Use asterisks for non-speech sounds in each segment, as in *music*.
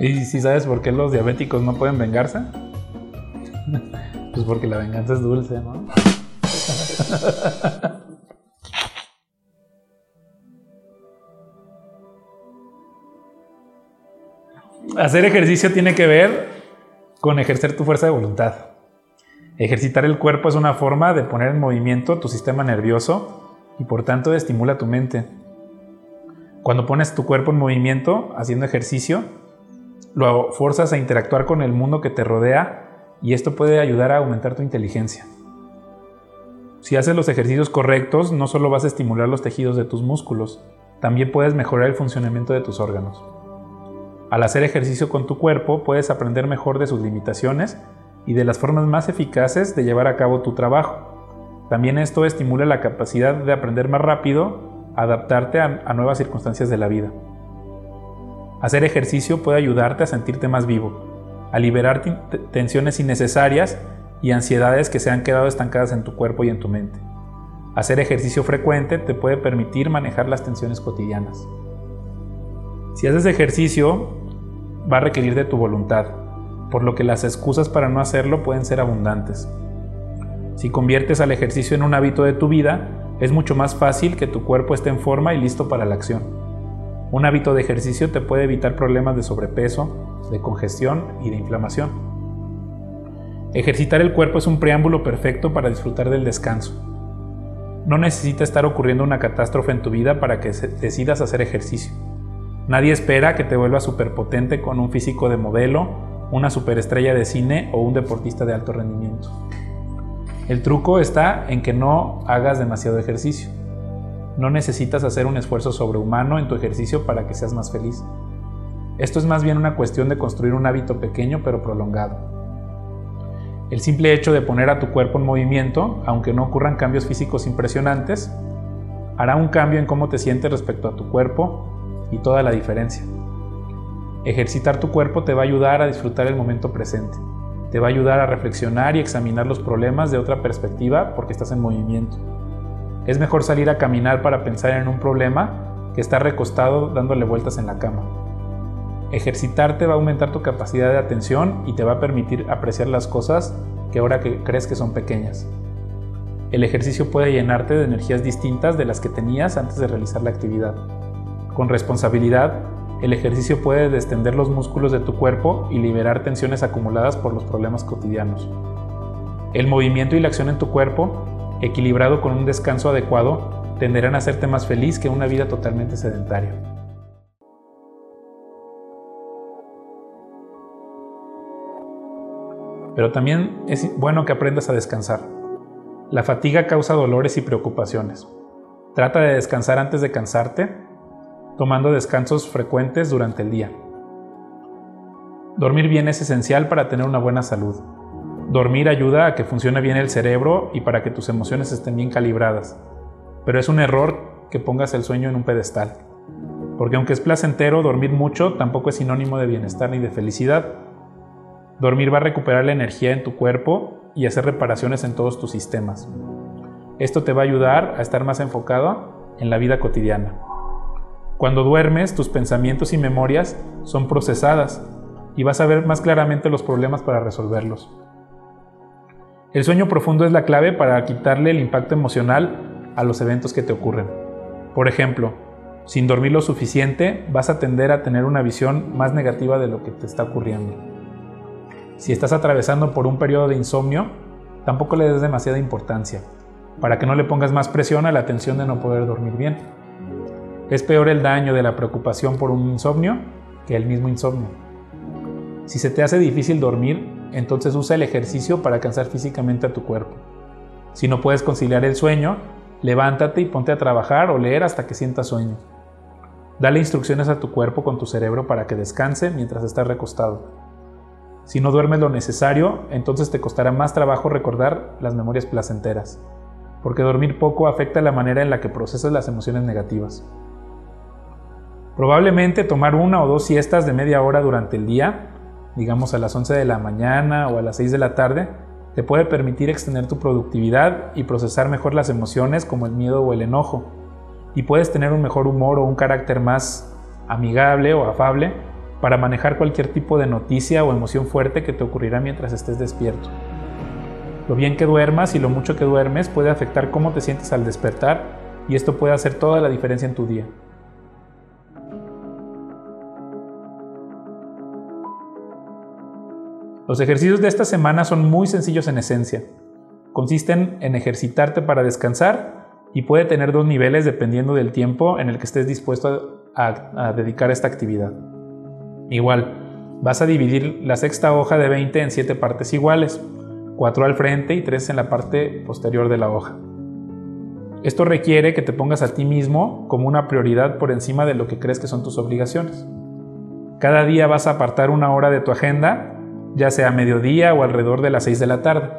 ¿Y si sabes por qué los diabéticos no pueden vengarse? *laughs* Pues porque la venganza es dulce, ¿no? *laughs* Hacer ejercicio tiene que ver con ejercer tu fuerza de voluntad. Ejercitar el cuerpo es una forma de poner en movimiento tu sistema nervioso y por tanto estimula tu mente. Cuando pones tu cuerpo en movimiento haciendo ejercicio, lo forzas a interactuar con el mundo que te rodea y esto puede ayudar a aumentar tu inteligencia. Si haces los ejercicios correctos, no solo vas a estimular los tejidos de tus músculos, también puedes mejorar el funcionamiento de tus órganos. Al hacer ejercicio con tu cuerpo, puedes aprender mejor de sus limitaciones y de las formas más eficaces de llevar a cabo tu trabajo. También esto estimula la capacidad de aprender más rápido, adaptarte a, nuevas circunstancias de la vida. Hacer ejercicio puede ayudarte a sentirte más vivo, a liberar tensiones innecesarias y ansiedades que se han quedado estancadas en tu cuerpo y en tu mente. Hacer ejercicio frecuente te puede permitir manejar las tensiones cotidianas. Si haces ejercicio, va a requerir de tu voluntad, por lo que las excusas para no hacerlo pueden ser abundantes. Si conviertes al ejercicio en un hábito de tu vida, es mucho más fácil que tu cuerpo esté en forma y listo para la acción. Un hábito de ejercicio te puede evitar problemas de sobrepeso, de congestión y de inflamación. Ejercitar el cuerpo es un preámbulo perfecto para disfrutar del descanso. No necesita estar ocurriendo una catástrofe en tu vida para que decidas hacer ejercicio. Nadie espera que te vuelvas superpotente con un físico de modelo una superestrella de cine o un deportista de alto rendimiento. El truco está en que no hagas demasiado ejercicio. No necesitas hacer un esfuerzo sobrehumano en tu ejercicio para que seas más feliz. Esto es más bien una cuestión de construir un hábito pequeño pero prolongado. El simple hecho de poner a tu cuerpo en movimiento, aunque no ocurran cambios físicos impresionantes, hará un cambio en cómo te sientes respecto a tu cuerpo y toda la diferencia. Ejercitar tu cuerpo te va a ayudar a disfrutar el momento presente. Te va a ayudar a reflexionar y examinar los problemas de otra perspectiva porque estás en movimiento. Es mejor salir a caminar para pensar en un problema que estar recostado dándole vueltas en la cama. Ejercitarte va a aumentar tu capacidad de atención y te va a permitir apreciar las cosas que ahora crees que son pequeñas. El ejercicio puede llenarte de energías distintas de las que tenías antes de realizar la actividad. Con responsabilidad, el ejercicio puede destender los músculos de tu cuerpo y liberar tensiones acumuladas por los problemas cotidianos. El movimiento y la acción en tu cuerpo, equilibrado con un descanso adecuado, tenderán a hacerte más feliz que una vida totalmente sedentaria. Pero también es bueno que aprendas a descansar. La fatiga causa dolores y preocupaciones. Trata de descansar antes de cansarte tomando descansos frecuentes durante el día. Dormir bien es esencial para tener una buena salud. Dormir ayuda a que funcione bien el cerebro y para que tus emociones estén bien calibradas. Pero es un error que pongas el sueño en un pedestal. Porque aunque es placentero, dormir mucho tampoco es sinónimo de bienestar ni de felicidad. Dormir va a recuperar la energía en tu cuerpo y hacer reparaciones en todos tus sistemas. Esto te va a ayudar a estar más enfocado en la vida cotidiana. Cuando duermes, tus pensamientos y memorias son procesadas y vas a ver más claramente los problemas para resolverlos. El sueño profundo es la clave para quitarle el impacto emocional a los eventos que te ocurren. Por ejemplo, sin dormir lo suficiente, vas a tender a tener una visión más negativa de lo que te está ocurriendo. Si estás atravesando por un periodo de insomnio, tampoco le des demasiada importancia, para que no le pongas más presión a la tensión de no poder dormir bien. Es peor el daño de la preocupación por un insomnio que el mismo insomnio. Si se te hace difícil dormir, entonces usa el ejercicio para cansar físicamente a tu cuerpo. Si no puedes conciliar el sueño, levántate y ponte a trabajar o leer hasta que sientas sueño. Dale instrucciones a tu cuerpo con tu cerebro para que descanse mientras estás recostado. Si no duermes lo necesario, entonces te costará más trabajo recordar las memorias placenteras, porque dormir poco afecta la manera en la que procesas las emociones negativas. Probablemente tomar una o dos siestas de media hora durante el día, digamos a las 11 de la mañana o a las 6 de la tarde, te puede permitir extender tu productividad y procesar mejor las emociones como el miedo o el enojo. Y puedes tener un mejor humor o un carácter más amigable o afable para manejar cualquier tipo de noticia o emoción fuerte que te ocurrirá mientras estés despierto. Lo bien que duermas y lo mucho que duermes puede afectar cómo te sientes al despertar y esto puede hacer toda la diferencia en tu día. Los ejercicios de esta semana son muy sencillos en esencia. Consisten en ejercitarte para descansar y puede tener dos niveles dependiendo del tiempo en el que estés dispuesto a, dedicar esta actividad. Igual, vas a dividir la sexta hoja de 20 en 7 partes iguales, 4 al frente y 3 en la parte posterior de la hoja. Esto requiere que te pongas a ti mismo como una prioridad por encima de lo que crees que son tus obligaciones. Cada día vas a apartar una hora de tu agenda ya sea a mediodía o alrededor de las 6 de la tarde.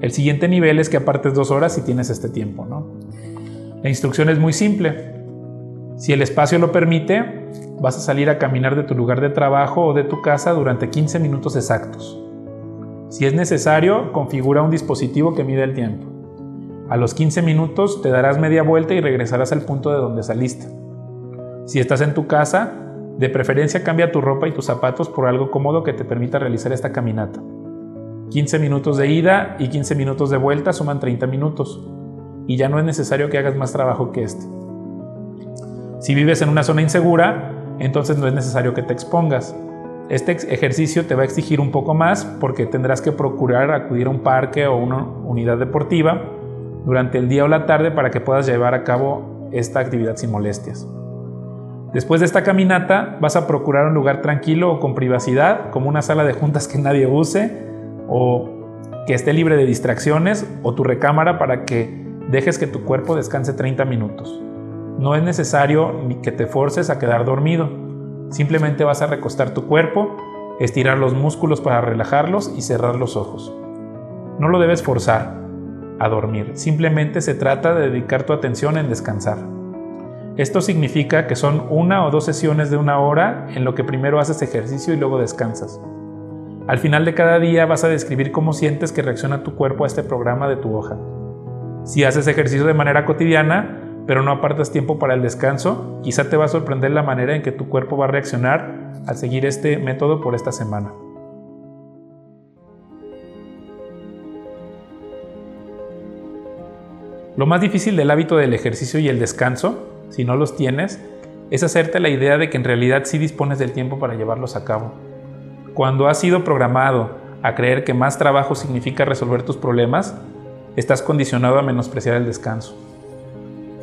El siguiente nivel es que apartes dos horas si tienes este tiempo. ¿no? La instrucción es muy simple. Si el espacio lo permite, vas a salir a caminar de tu lugar de trabajo o de tu casa durante 15 minutos exactos. Si es necesario, configura un dispositivo que mide el tiempo. A los 15 minutos te darás media vuelta y regresarás al punto de donde saliste. Si estás en tu casa, de preferencia cambia tu ropa y tus zapatos por algo cómodo que te permita realizar esta caminata. 15 minutos de ida y 15 minutos de vuelta suman 30 minutos y ya no es necesario que hagas más trabajo que este. Si vives en una zona insegura, entonces no es necesario que te expongas. Este ejercicio te va a exigir un poco más porque tendrás que procurar acudir a un parque o una unidad deportiva durante el día o la tarde para que puedas llevar a cabo esta actividad sin molestias. Después de esta caminata vas a procurar un lugar tranquilo o con privacidad, como una sala de juntas que nadie use o que esté libre de distracciones o tu recámara para que dejes que tu cuerpo descanse 30 minutos. No es necesario ni que te forces a quedar dormido. Simplemente vas a recostar tu cuerpo, estirar los músculos para relajarlos y cerrar los ojos. No lo debes forzar a dormir, simplemente se trata de dedicar tu atención en descansar. Esto significa que son una o dos sesiones de una hora en lo que primero haces ejercicio y luego descansas. Al final de cada día vas a describir cómo sientes que reacciona tu cuerpo a este programa de tu hoja. Si haces ejercicio de manera cotidiana, pero no apartas tiempo para el descanso, quizá te va a sorprender la manera en que tu cuerpo va a reaccionar al seguir este método por esta semana. Lo más difícil del hábito del ejercicio y el descanso si no los tienes, es hacerte la idea de que en realidad sí dispones del tiempo para llevarlos a cabo. Cuando has sido programado a creer que más trabajo significa resolver tus problemas, estás condicionado a menospreciar el descanso.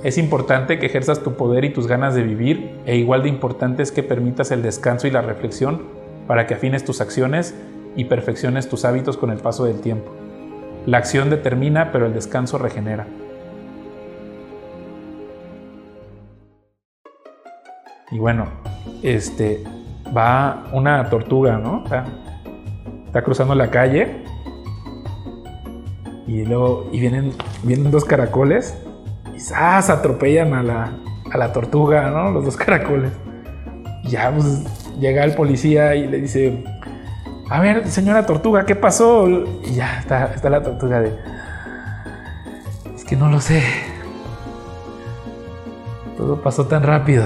Es importante que ejerzas tu poder y tus ganas de vivir e igual de importante es que permitas el descanso y la reflexión para que afines tus acciones y perfecciones tus hábitos con el paso del tiempo. La acción determina, pero el descanso regenera. Y bueno, este, va una tortuga, ¿no? Está, cruzando la calle y luego y vienen, vienen dos caracoles y ¡zas! atropellan a la, a la tortuga, ¿no? Los dos caracoles. Y ya pues, llega el policía y le dice, a ver, señora tortuga, ¿qué pasó? Y ya está, está la tortuga de, es que no lo sé. Todo pasó tan rápido.